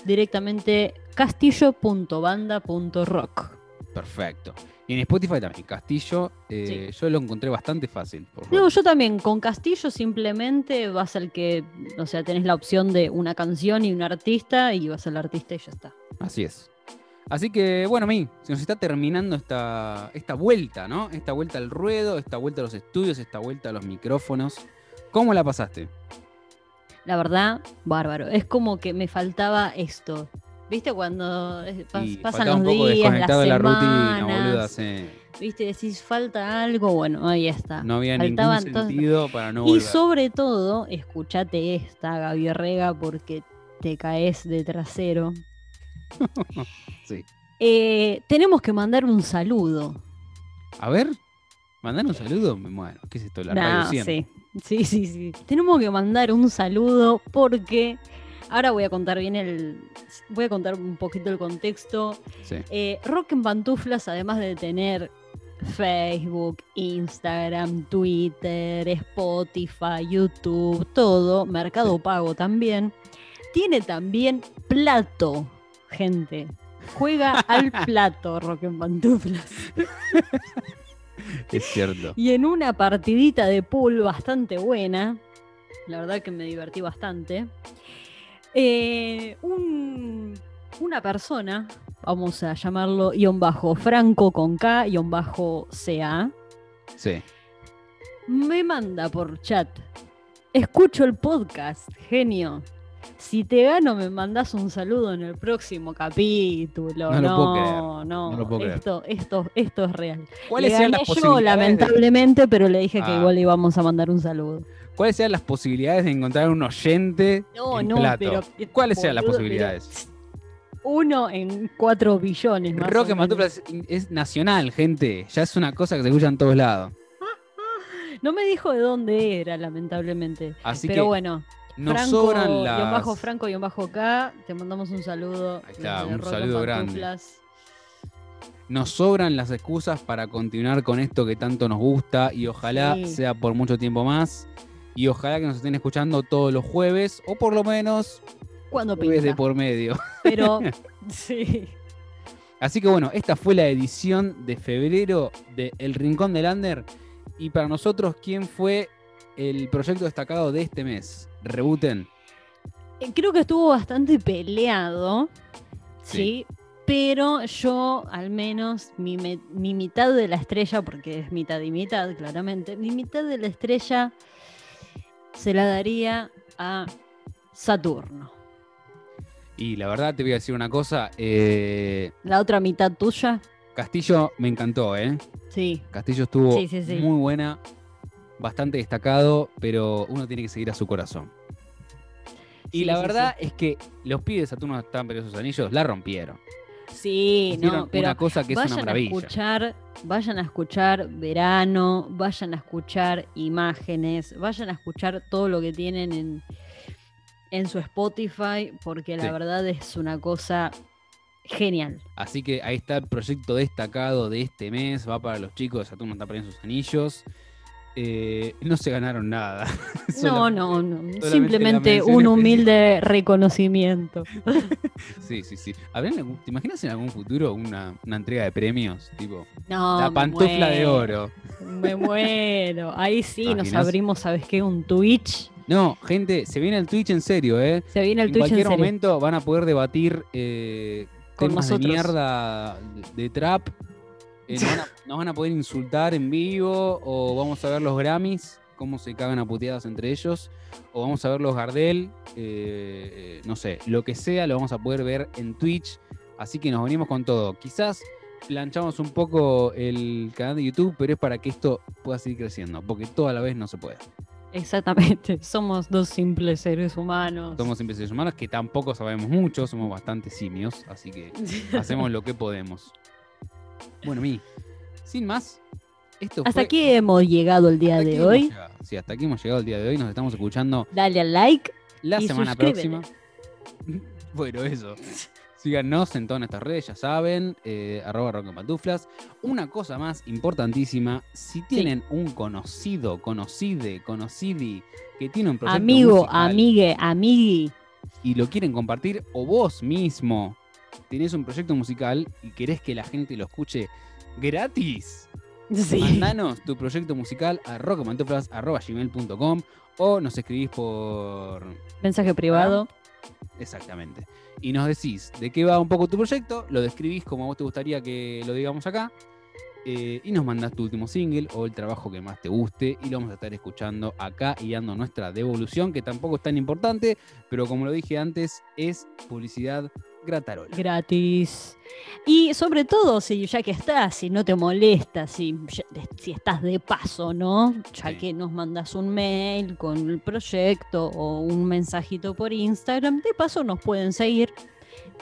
directamente castillo.banda.rock. Perfecto. Y en Spotify también, Castillo, eh, yo lo encontré bastante fácil. por No, yo también, con Castillo simplemente vas al que, o sea, tenés la opción de una canción y un artista y vas al artista y ya está. Así es. Así que, bueno, mi, se nos está terminando esta, esta vuelta, ¿no? Esta vuelta al ruedo, esta vuelta a los estudios, esta vuelta a los micrófonos. ¿Cómo la pasaste? La verdad, bárbaro. Es como que me faltaba esto. ¿Viste cuando eh, pas- Y pasan los un poco días, las desconectado de la rutina, semanas? sí. ¿Viste? Decís, falta algo, bueno, ahí está. No había Faltaban ningún sentido para no y volver. sobre todo, escuchate esta, Gaby Rega, porque te caes de trasero. Sí. Eh, tenemos que mandar un saludo. A ver, mandar un saludo, me muero. ¿Qué es esto? La Nah, radio 100. sí. sí, sí, sí. Tenemos que mandar un saludo porque ahora voy a contar bien el. Voy a contar un poquito el contexto. Sí. Eh, Rock en Pantuflas, además de tener Facebook, Instagram, Twitter, Spotify, YouTube, todo, Mercado Pago también, tiene también plato, gente. Juega al plato Rock en Pantuflas. Es cierto. Y en una partidita de pool bastante buena, la verdad que me divertí bastante, eh, un- una persona, vamos a llamarlo guion bajo Franco con K, guion bajo CA, Sí. me manda por chat. Escucho el podcast, genio. Si te gano, me mandas un saludo en el próximo capítulo. No No, lo puedo creer, no, no lo puedo creer. esto, esto, esto es real. ¿Cuáles Le gané las yo, posibilidades? de- lamentablemente, pero le dije que Ah. igual le íbamos a mandar un saludo. ¿Cuáles sean las posibilidades de encontrar un oyente No, en no, plato? pero. ¿Cuáles sean las posibilidades? pero Uno en cuatro billones. Más Rock o en es, es nacional, gente. Ya es una cosa que se escucha en todos lados. No me dijo de dónde era, lamentablemente. Así pero que bueno, nos Franco, sobran las... bajo Franco, guion bajo K, te mandamos un saludo. Ahí está, un Rock saludo grande. Nos sobran las excusas para continuar con esto que tanto nos gusta y ojalá Sí. sea por mucho tiempo más. Y ojalá que nos estén escuchando todos los jueves o por lo menos Cuando jueves de por medio. Pero, sí. Así que bueno, esta fue la edición de febrero de El Rincón del Under. Y para nosotros, ¿quién fue el proyecto destacado de este mes? Rebuten. Eh, Creo que estuvo bastante peleado, Sí. sí. Pero yo, al menos, mi, mi mitad de la estrella, porque es mitad y mitad, claramente, mi mitad de la estrella se la daría a Saturno. Y la verdad te voy a decir una cosa. eh, La otra mitad tuya, Castillo me encantó, ¿eh? sí. Castillo estuvo Sí, sí, sí. muy buena, bastante destacado, pero uno tiene que seguir a su corazón. Y la verdad es que los pibes de Saturno están pero esos anillos la rompieron. Sí, Hicieron no, pero una cosa que es una vayan a escuchar, vayan a escuchar verano, vayan a escuchar imágenes, vayan a escuchar todo lo que tienen en, en su Spotify, porque la Sí. verdad es una cosa genial. Así que ahí está el proyecto destacado de este mes. Va para los chicos Saturno está perdiendo sus anillos. Eh, no se ganaron nada. No, no, no. Simplemente un especial. humilde reconocimiento. Sí, sí, sí. ¿Habrán algún- ¿Te imaginas en algún futuro una, una entrega de premios? Tipo, No, la pantufla de oro. Me muero. Ahí sí nos abrimos, ¿sabes qué? Un Twitch. No, gente, se viene el Twitch en serio, ¿eh? Se viene el en Twitch en cualquier serio. momento van a poder debatir eh, Con temas nosotros. de mierda de, de trap. Eh, nos, van a, nos van a poder insultar en vivo o vamos a ver los Grammys, cómo se cagan a puteadas entre ellos, o vamos a ver los Gardel, eh, eh, no sé, lo que sea lo vamos a poder ver en Twitch. Así que nos venimos con todo. Quizás planchamos un poco el canal de YouTube, pero es para que esto pueda seguir creciendo, porque todo a la vez no se puede. Exactamente. Somos dos simples seres humanos. Somos simples seres humanos que tampoco sabemos mucho, somos bastante simios, así que hacemos lo que podemos. Bueno, Mi, sin más, esto Hasta fue- aquí hemos llegado el día de hoy. Sí, hasta aquí hemos llegado el día de hoy. Nos estamos escuchando Dale al like. la Y semana próxima. bueno, eso. Síganos en todas nuestras redes, ya saben, eh, arroba rock en pantuflas. Una cosa más importantísima, si tienen un conocido, conocide, conocidi, que tiene un proyecto Amigo, musical amigue, amigui. y lo quieren compartir, o vos mismo tenés un proyecto musical y querés que la gente lo escuche gratis, Sí. mandanos tu proyecto musical a rockpantuflas.gmail.com o nos escribís por... Mensaje privado. Exactamente. Y nos decís de qué va un poco tu proyecto, lo describís como a vos te gustaría que lo digamos acá, eh, y nos mandás tu último single o el trabajo que más te guste, y lo vamos a estar escuchando acá y dando nuestra devolución, que tampoco es tan importante, pero como lo dije antes, es publicidad Gratarola. gratis. Y sobre todo, si ya que estás, si no te molesta, si, si estás de paso, ¿no? Ya Sí. que nos mandas un mail con el proyecto o un mensajito por Instagram, de paso nos pueden seguir,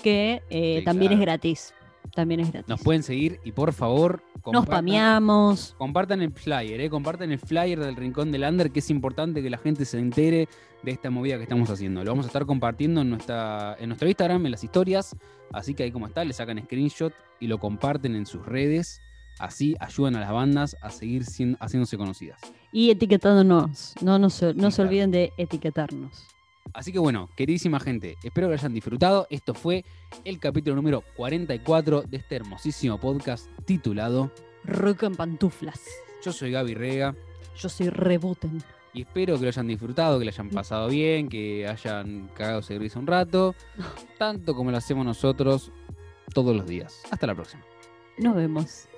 que eh, Sí, también es gratis. También es gratis. Nos pueden seguir y por favor, Nos pameamos. Compartan el flyer, ¿eh? compartan el flyer del Rincón del Under, que es importante que la gente se entere de esta movida que estamos haciendo. Lo vamos a estar compartiendo en, nuestra, en nuestro Instagram, en las historias. Así que ahí como está, le sacan screenshot y lo comparten en sus redes. Así ayudan a las bandas a seguir siendo- haciéndose conocidas. Y etiquetándonos. No, no, se, no Sí, se claro. olviden de etiquetarnos. Así que bueno, queridísima gente, espero que lo hayan disfrutado. Esto fue el capítulo número 44 de este hermosísimo podcast titulado Rock en pantuflas. Yo soy Gaby Rega. Yo soy Rebuten. Y espero que lo hayan disfrutado, que lo hayan pasado bien, que hayan cagado de risa un rato, tanto como lo hacemos nosotros todos los días. Hasta la próxima. Nos vemos.